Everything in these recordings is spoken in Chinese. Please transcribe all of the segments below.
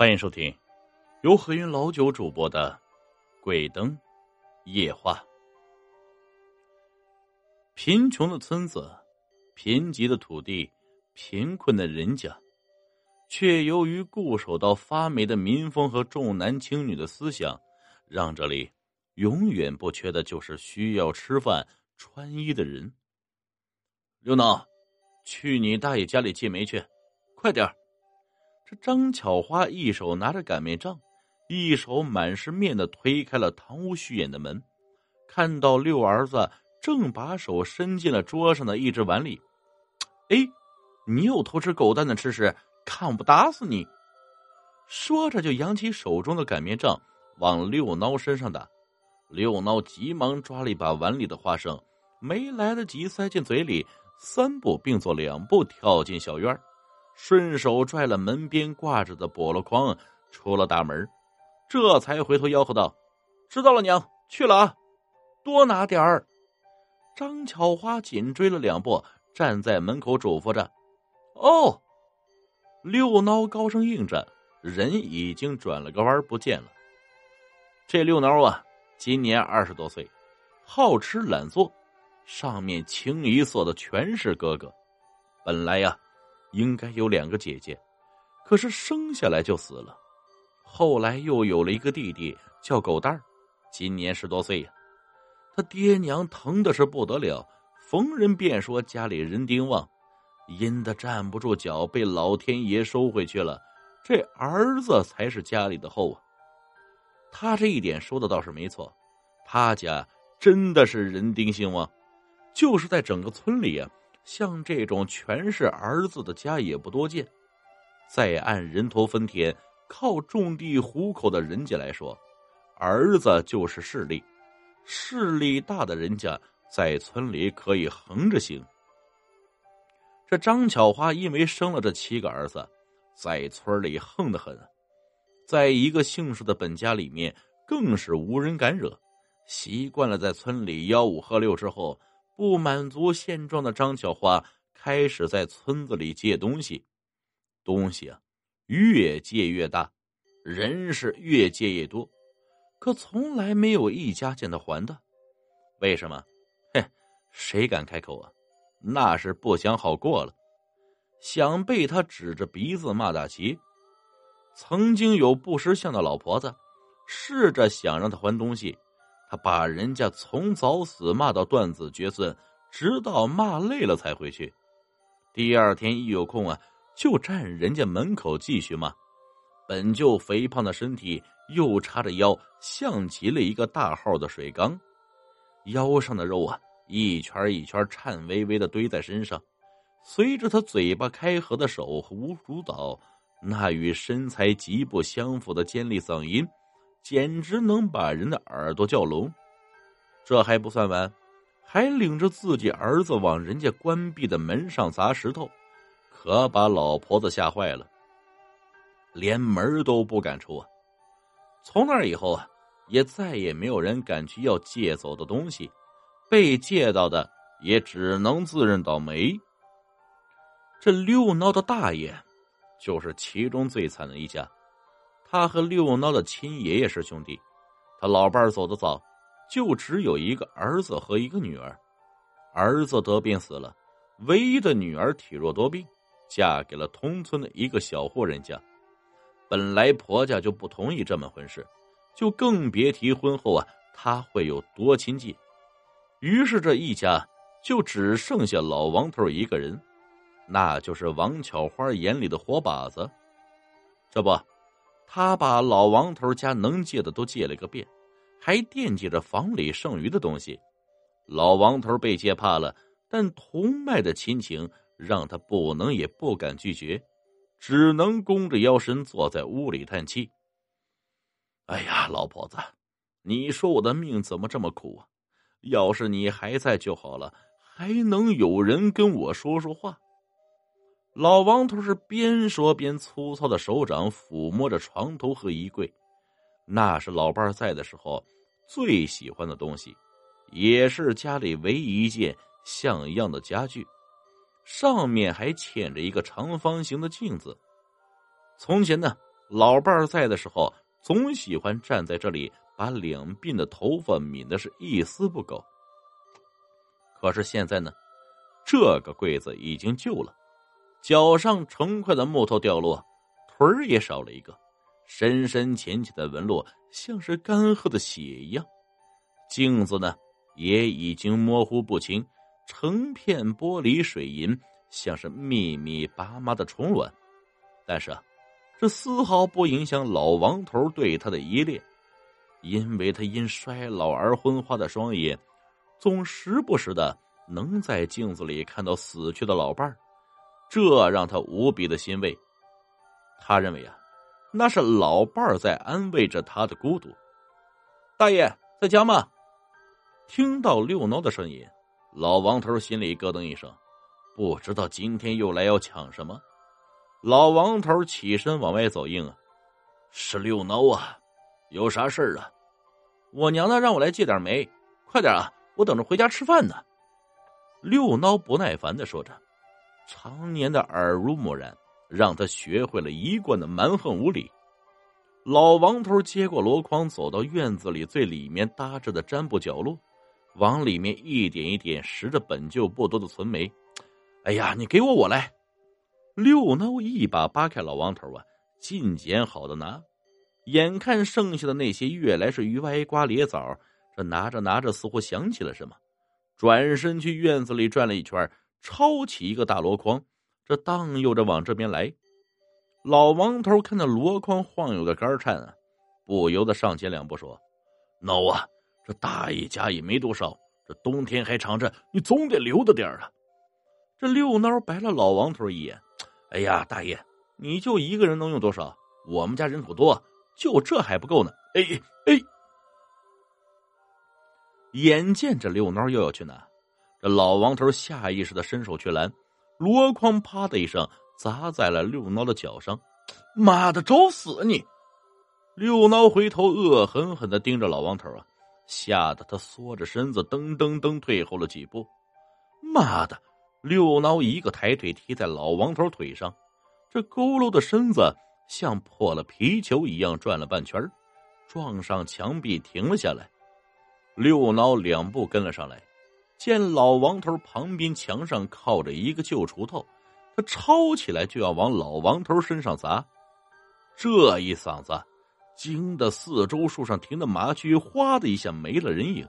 欢迎收听由何云老九主播的《鬼灯夜话》。贫穷的村子，贫瘠的土地，贫困的人家，却由于固守到发霉的民风和重男轻女的思想，让这里永远不缺的就是需要吃饭穿衣的人。刘能，去你大爷家里借煤去，快点儿！这张巧花一手拿着擀面杖，一手满是面的推开了堂屋虚掩的门，看到六儿子正把手伸进了桌上的一只碗里。哎，你又偷吃狗蛋的吃食，看我不打死你！说着就扬起手中的擀面杖往六孬身上打。六孬急忙抓了一把碗里的花生，没来得及塞进嘴里，三步并作两步跳进小院顺手拽了门边挂着的笸箩筐，出了大门，这才回头吆喝道：“知道了，娘去了啊，多拿点儿。”张巧花紧追了两步，站在门口嘱咐着：“哦。”六孬高声应着，人已经转了个弯不见了。这六孬啊，今年二十多岁，好吃懒做，上面清一色的全是哥哥。本来呀。应该有两个姐姐，可是生下来就死了。后来又有了一个弟弟，叫狗蛋儿，今年十多岁呀。他爹娘疼的是不得了，逢人便说家里人丁旺，阴的站不住脚，被老天爷收回去了。这儿子才是家里的后啊。他这一点说的倒是没错，他家真的是人丁兴旺，就是在整个村里呀。像这种全是儿子的家也不多见，再按人头分田、靠种地糊口的人家来说，儿子就是势力，势力大的人家在村里可以横着行。这张巧花因为生了这七个儿子，在村里横得很，在一个姓氏的本家里面更是无人敢惹。习惯了在村里吆五喝六之后。不满足现状的张巧花开始在村子里借东西，东西啊越借越大，人是越借越多，可从来没有一家见他还的。为什么？嘿，谁敢开口啊？那是不想好过了，想被他指着鼻子骂大旗。曾经有不识相的老婆子，试着想让他还东西。他把人家从早死骂到断子绝孙，直到骂累了才回去。第二天一有空啊，就站人家门口继续骂。本就肥胖的身体又叉着腰，像极了一个大号的水缸，腰上的肉啊一圈一圈颤巍巍的堆在身上。随着他嘴巴开合的手和无主导，那与身材极不相符的尖利嗓音。简直能把人的耳朵叫聋，这还不算完，还领着自己儿子往人家关闭的门上砸石头，可把老婆子吓坏了，连门都不敢出啊！从那以后啊，也再也没有人敢去要借走的东西，被借到的也只能自认倒霉。这六孬的大爷，就是其中最惨的一家。他和六孬的亲爷爷是兄弟，他老伴走得早，就只有一个儿子和一个女儿。儿子得病死了，唯一的女儿体弱多病，嫁给了同村的一个小户人家。本来婆家就不同意这门婚事，就更别提婚后啊他会有多亲近。于是这一家就只剩下老王头一个人，那就是王巧花眼里的活靶子。这不。他把老王头家能借的都借了个遍，还惦记着房里剩余的东西。老王头被借怕了，但同脉的亲情让他不能也不敢拒绝，只能弓着腰身坐在屋里叹气。哎呀，老婆子，你说我的命怎么这么苦啊？要是你还在就好了，还能有人跟我说说话。老王头是边说边粗糙的手掌抚摸着床头和衣柜，那是老伴在的时候最喜欢的东西，也是家里唯一一件像样的家具，上面还嵌着一个长方形的镜子。从前呢，老伴在的时候，总喜欢站在这里，把两鬓的头发抿的是一丝不苟。可是现在呢，这个柜子已经旧了，脚上成块的木头掉落，腿儿也少了一个，深深浅浅的纹路像是干涸的血一样。镜子呢，也已经模糊不清，成片玻璃水银，像是密密麻麻的虫卵。但是啊。这丝毫不影响老王头对他的依恋，因为他因衰老而昏花的双眼，总时不时的能在镜子里看到死去的老伴儿，这让他无比的欣慰。他认为啊，那是老伴儿在安慰着他的孤独。大爷在家吗？听到六孬的声音，老王头心里咯噔一声，不知道今天又来要抢什么。老王头起身往外走，应啊，是六孬啊，有啥事儿啊？我娘呢让我来借点煤，快点啊，我等着回家吃饭呢。六孬不耐烦的说着，常年的耳濡目染让他学会了一贯的蛮横无理。老王头接过箩筐，走到院子里最里面搭着的毡布角落，往里面一点一点拾着本就不多的存煤。哎呀，你给我，我来。六孬一把扒开老王头啊，尽捡好的拿，眼看剩下的那些越来是鱼歪瓜裂枣，这拿着拿着似乎想起了什么，转身去院子里转了一圈，抄起一个大箩筐，这荡悠着往这边来。老王头看到箩筐晃悠的杆颤啊，不由得上前两步说：“孬啊，这大爷家也没多少，这冬天还长着，你总得留着点啊。”这六孬白了老王头一眼。哎呀，大爷，你就一个人能用多少？我们家人口多，就这还不够呢。哎哎，眼见着六孬又要去拿，这老王头下意识的伸手去拦，箩筐啪的一声砸在了六孬的脚上。妈的，找死你！六孬回头恶狠狠的盯着老王头啊，吓得他缩着身子噔噔噔退后了几步。妈的！六孬一个抬腿踢在老王头腿上，这佝偻的身子像破了皮球一样转了半圈，撞上墙壁停了下来。六孬两步跟了上来，见老王头旁边墙上靠着一个旧锄头，他抄起来就要往老王头身上砸。这一嗓子惊得四周树上停的麻雀哗的一下没了人影。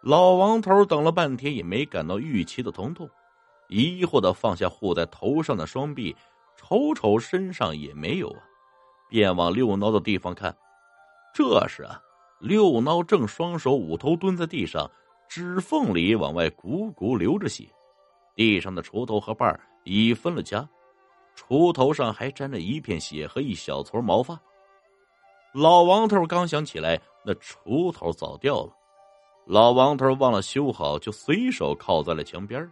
老王头等了半天也没感到预期的疼痛。疑惑的放下护在头上的双臂，瞅瞅身上也没有啊，便往六孬的地方看。这时啊，六孬正双手捂头蹲在地上，指缝里往外汩汩流着血，地上的锄头和把已分了家，锄头上还沾着一片血和一小撮毛发。老王头刚想起来，那锄头早掉了，老王头忘了修好，就随手靠在了墙边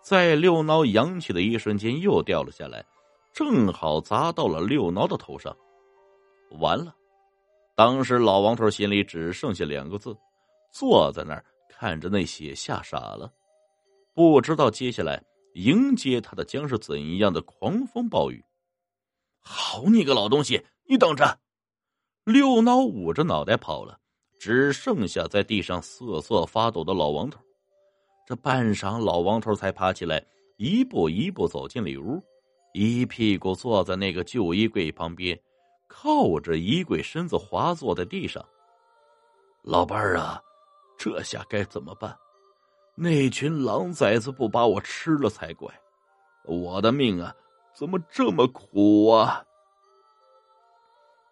在六孬扬起的一瞬间，又掉了下来，正好砸到了六孬的头上。完了！当时老王头心里只剩下两个字：坐在那儿看着那血，吓傻了，不知道接下来迎接他的将是怎样的狂风暴雨。好你个老东西，你等着！六孬捂着脑袋跑了，只剩下在地上瑟瑟发抖的老王头。这半晌，老王头才爬起来，一步一步走进里屋，一屁股坐在那个旧衣柜旁边，靠着衣柜，身子滑坐在地上。老伴儿啊，这下该怎么办？那群狼崽子不把我吃了才怪！我的命啊，怎么这么苦啊？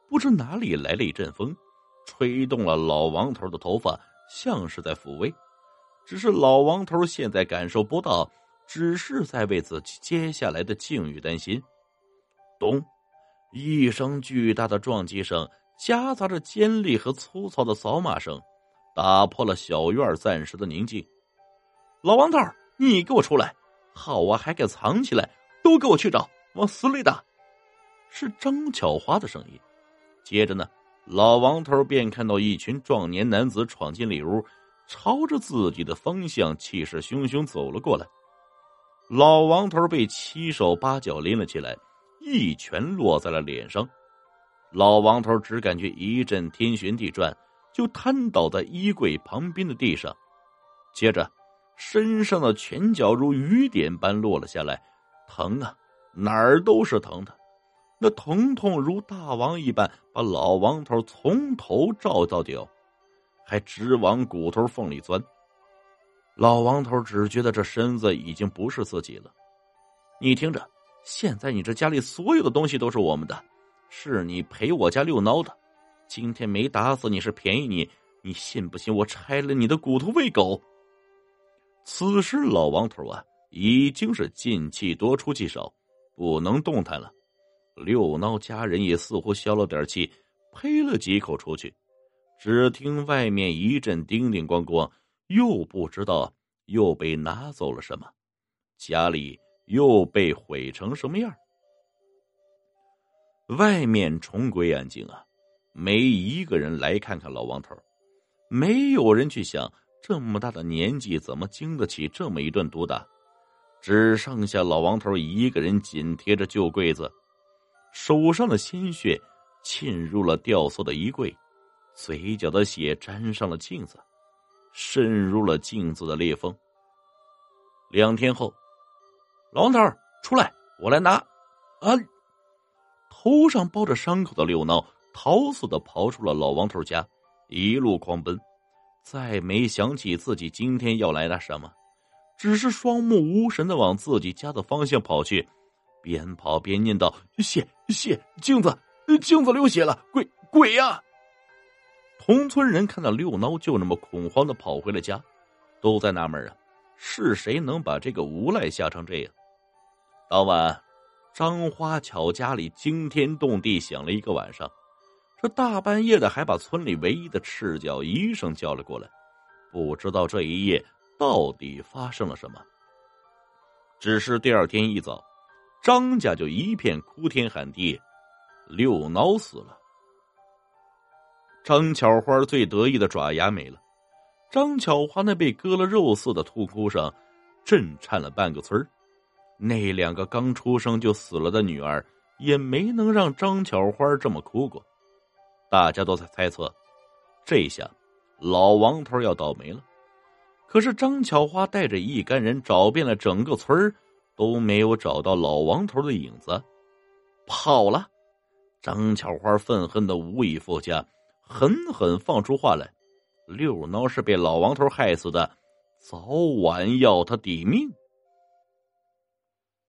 不知哪里来了一阵风，吹动了老王头的头发，像是在抚慰。只是老王头现在感受不到，只是在为自己接下来的境遇担心。咚！一声巨大的撞击声，夹杂着尖利和粗糙的扫码声，打破了小院暂时的宁静。老王头，你给我出来！好啊，还敢藏起来！都给我去找，往死里打！是张巧花的声音。接着呢，老王头便看到一群壮年男子闯进里屋。朝着自己的方向，气势汹汹走了过来。老王头被七手八脚拎了起来，一拳落在了脸上，老王头只感觉一阵天旋地转，就瘫倒在衣柜旁边的地上，接着身上的拳脚如雨点般落了下来，疼啊，哪儿都是疼的。那疼痛如大王一般，把老王头从头照到脚，还直往骨头缝里钻。老王头只觉得这身子已经不是自己了。你听着，现在你这家里所有的东西都是我们的，是你陪我家遛孬的。今天没打死你是便宜你，你信不信我拆了你的骨头喂狗？此时老王头啊，已经是进气多出气少，不能动弹了。六孬家人也似乎消了点气，呸了几口出去。只听外面一阵叮叮咣咣，又不知道又被拿走了什么，家里又被毁成什么样。外面重归安静啊，没一个人来看看老王头，没有人去想这么大的年纪怎么经得起这么一顿毒打，只剩下老王头一个人紧贴着旧柜子。手上的鲜血浸入了吊索的衣柜，嘴角的血沾上了镜子，渗入了镜子的裂缝。两天后，老王头出来，我来拿。啊！头上包着伤口的六孬逃似的跑出了老王头家，一路狂奔，再没想起自己今天要来拿什么，只是双目无神的往自己家的方向跑去。边跑边念叨：“血血，镜子，镜子流血了！鬼鬼呀！”同村人看到六孬就那么恐慌的跑回了家，都在纳闷啊，是谁能把这个无赖吓成这样？当晚，张花巧家里惊天动地响了一个晚上，这大半夜的还把村里唯一的赤脚医生叫了过来，不知道这一夜到底发生了什么。只是第二天一早。张家就一片哭天喊地，六孬死了。张巧花最得意的爪牙没了，张巧花那被割了肉似的痛哭声，震颤了半个村那两个刚出生就死了的女儿，也没能让张巧花这么哭过。大家都在猜测，这下老王头要倒霉了。可是张巧花带着一干人找遍了整个村。都没有找到老王头的影子，跑了。张巧花愤恨的无以复加，狠狠放出话来：“六孬是被老王头害死的，早晚要他抵命。”